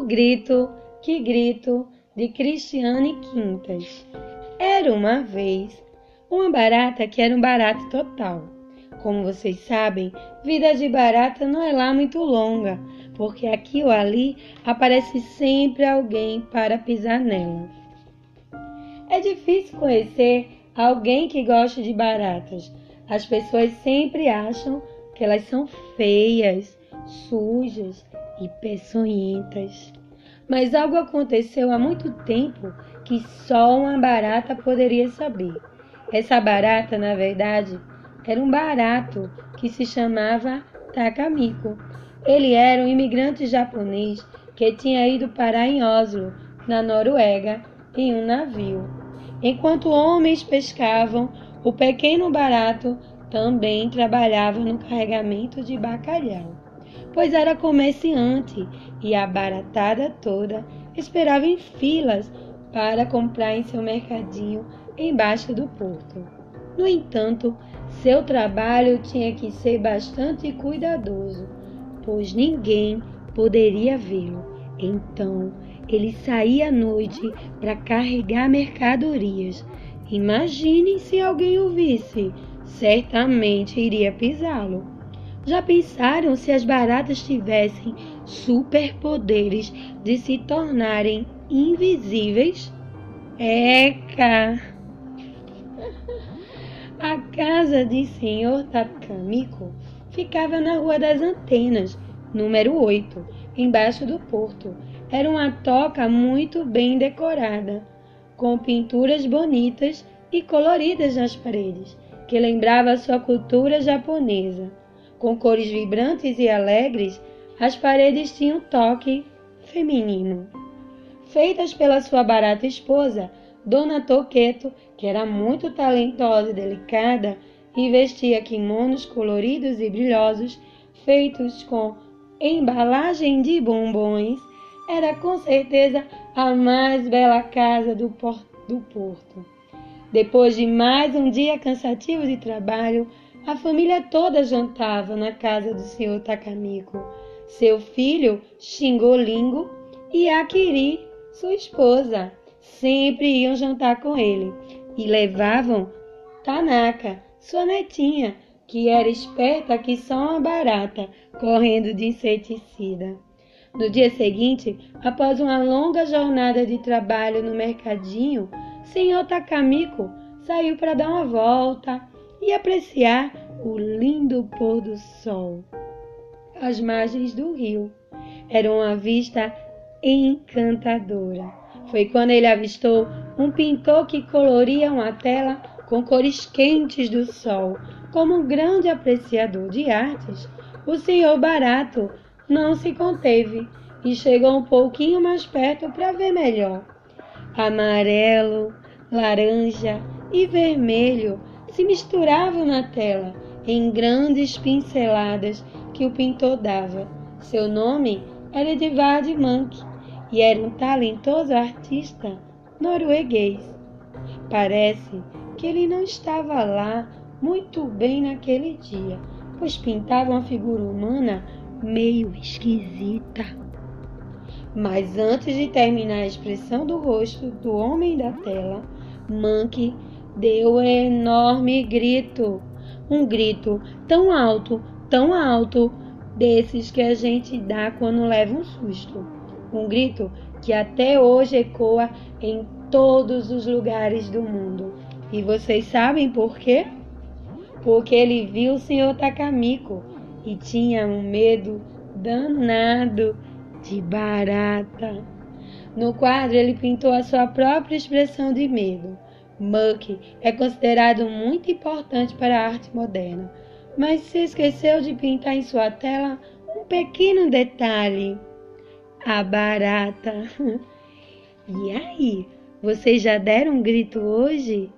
O grito, que grito, de Cristiane Quintas. Era uma vez uma barata que era um barato total. Como vocês sabem, vida de barata não é lá muito longa, porque aqui ou ali aparece sempre alguém para pisar nela. É difícil conhecer alguém que goste de baratas. As pessoas sempre acham que elas são feias, sujas e peçonhentas. Mas algo aconteceu há muito tempo que só uma barata poderia saber. Essa barata, na verdade, era um barato que se chamava Takamiko. Ele era um imigrante japonês que tinha ido parar em Oslo, na Noruega, em um navio. Enquanto homens pescavam, o pequeno barato também trabalhava no carregamento de bacalhau pois era comerciante e a baratada toda esperava em filas para comprar em seu mercadinho embaixo do porto. No entanto, seu trabalho tinha que ser bastante cuidadoso, pois ninguém poderia vê-lo. Então, ele saía à noite para carregar mercadorias. Imagine se alguém o visse, certamente iria pisá-lo. Já pensaram se as baratas tivessem superpoderes de se tornarem invisíveis? Eca! A casa de senhor Takamiko ficava na Rua das Antenas, número 8, embaixo do porto. Era uma toca muito bem decorada, com pinturas bonitas e coloridas nas paredes, que lembrava sua cultura japonesa. Com cores vibrantes e alegres, as paredes tinham toque feminino. Feitas pela sua barata esposa, Dona Toqueto, que era muito talentosa e delicada, e vestia kimonos coloridos e brilhosos, feitos com embalagem de bombons, era com certeza a mais bela casa do, do porto. Depois de mais um dia cansativo de trabalho, a família toda jantava na casa do senhor Takamiko. Seu filho, Xingolingo, e Akiri, sua esposa, sempre iam jantar com ele e levavam Tanaka, sua netinha, que era esperta que só uma barata, correndo de inseticida. No dia seguinte, após uma longa jornada de trabalho no mercadinho, senhor Takamiko saiu para dar uma volta e apreciar o lindo pôr do sol. As margens do rio eram uma vista encantadora. Foi quando ele avistou um pintor que coloria uma tela com cores quentes do sol. Como um grande apreciador de artes, o senhor Barato não se conteve e chegou um pouquinho mais perto para ver melhor. Amarelo, laranja e vermelho se misturavam na tela em grandes pinceladas que o pintor dava. Seu nome era Edvard Munch e era um talentoso artista norueguês. Parece que ele não estava lá muito bem naquele dia, pois pintava uma figura humana meio esquisita. Mas antes de terminar a expressão do rosto do homem da tela, Monkey deu um enorme grito. Um grito tão alto, tão alto, desses que a gente dá quando leva um susto. Um grito que até hoje ecoa em todos os lugares do mundo. E vocês sabem por quê? Porque ele viu o senhor Takamiko e tinha um medo danado de barata. No quadro, ele pintou a sua própria expressão de medo. Muck é considerado muito importante para a arte moderna, mas se esqueceu de pintar em sua tela um pequeno detalhe: a barata. E aí, vocês já deram um grito hoje?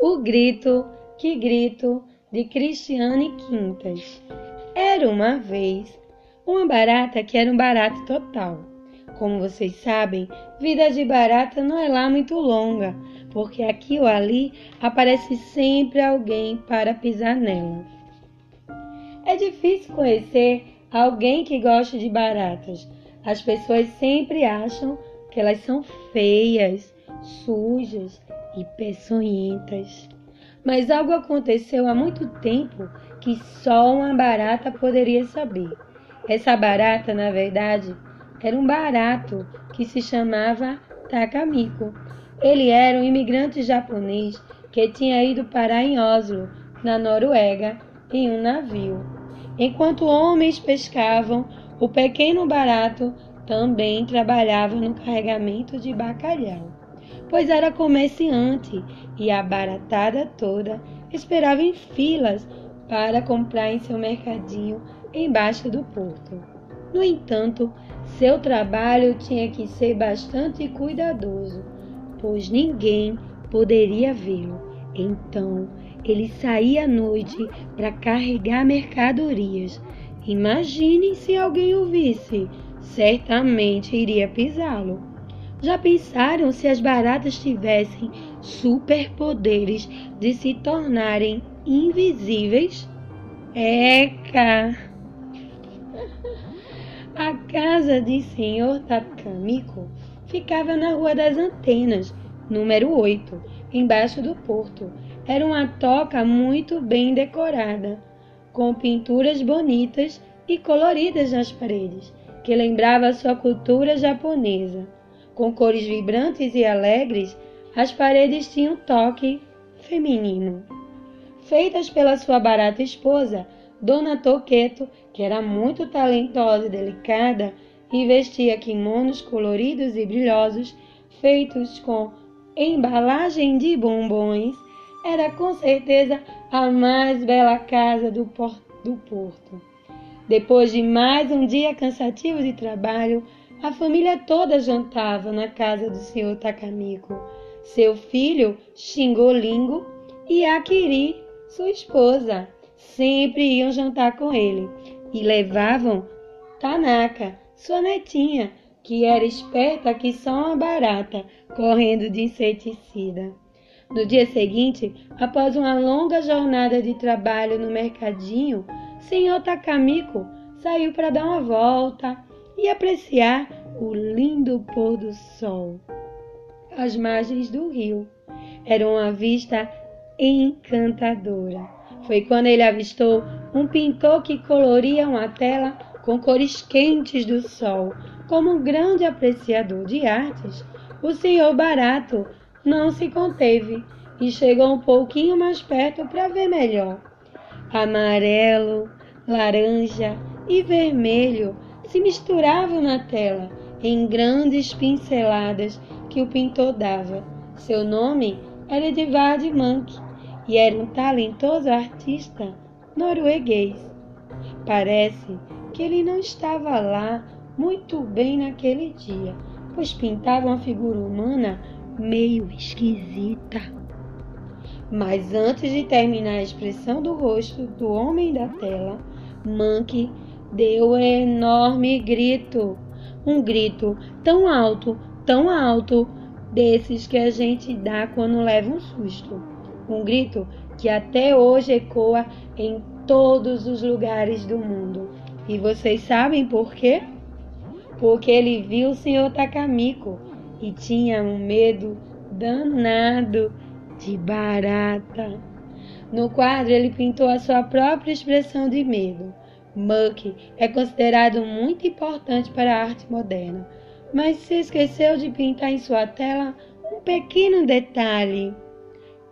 O grito, que grito, de Cristiane Quintas. Era uma vez uma barata que era um barato total. Como vocês sabem, vida de barata não é lá muito longa, porque aqui ou ali aparece sempre alguém para pisar nela. É difícil conhecer alguém que goste de baratas. As pessoas sempre acham que elas são feias, sujas e peçonhentas. Mas algo aconteceu há muito tempo que só uma barata poderia saber. Essa barata, na verdade, era um barato que se chamava Takamiko. Ele era um imigrante japonês que tinha ido parar em Oslo, na Noruega, em um navio. Enquanto homens pescavam, o pequeno barato também trabalhava no carregamento de bacalhau, pois era comerciante e a baratada toda esperava em filas para comprar em seu mercadinho embaixo do porto. No entanto, seu trabalho tinha que ser bastante cuidadoso, pois ninguém poderia vê-lo. Então, ele saía à noite para carregar mercadorias. Imagine se alguém o visse, certamente iria pisá-lo. Já pensaram se as baratas tivessem superpoderes de se tornarem invisíveis? Eca! A casa de senhor Takamiko ficava na Rua das Antenas, número 8, embaixo do porto. Era uma toca muito bem decorada, com pinturas bonitas e coloridas nas paredes, que lembrava sua cultura japonesa. Com cores vibrantes e alegres, as paredes tinham toque feminino. Feitas pela sua barata esposa, Dona Toqueto, que era muito talentosa e delicada, e vestia kimonos coloridos e brilhosos, feitos com embalagem de bombons, era com certeza a mais bela casa do, do porto. Depois de mais um dia cansativo de trabalho, a família toda jantava na casa do senhor Takamiko. Seu filho, Xingolingo, e Akiri, sua esposa, sempre iam jantar com ele e levavam Tanaka, sua netinha, que era esperta que só uma barata, correndo de inseticida. No dia seguinte, após uma longa jornada de trabalho no mercadinho, senhor Takamiko saiu para dar uma volta e apreciar o lindo pôr do sol. As margens do rio eram uma vista encantadora. Foi quando ele avistou um pintor que coloria uma tela com cores quentes do sol. Como um grande apreciador de artes, o senhor Barato não se conteve e chegou um pouquinho mais perto para ver melhor. Amarelo, laranja e vermelho se misturavam na tela em grandes pinceladas que o pintor dava. Seu nome era Edvard Munch e era um talentoso artista norueguês. Parece que ele não estava lá muito bem naquele dia, pois pintava uma figura humana meio esquisita. Mas antes de terminar a expressão do rosto do homem da tela, Monkey deu um enorme grito. Um grito tão alto, tão alto, desses que a gente dá quando leva um susto. Um grito que até hoje ecoa em todos os lugares do mundo. E vocês sabem por quê? Porque ele viu o senhor Takamiko e tinha um medo danado de barata. No quadro, ele pintou a sua própria expressão de medo. Muck é considerado muito importante para a arte moderna, mas se esqueceu de pintar em sua tela um pequeno detalhe: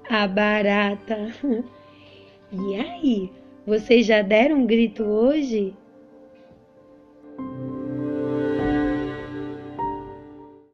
a barata. E aí, vocês já deram um grito hoje?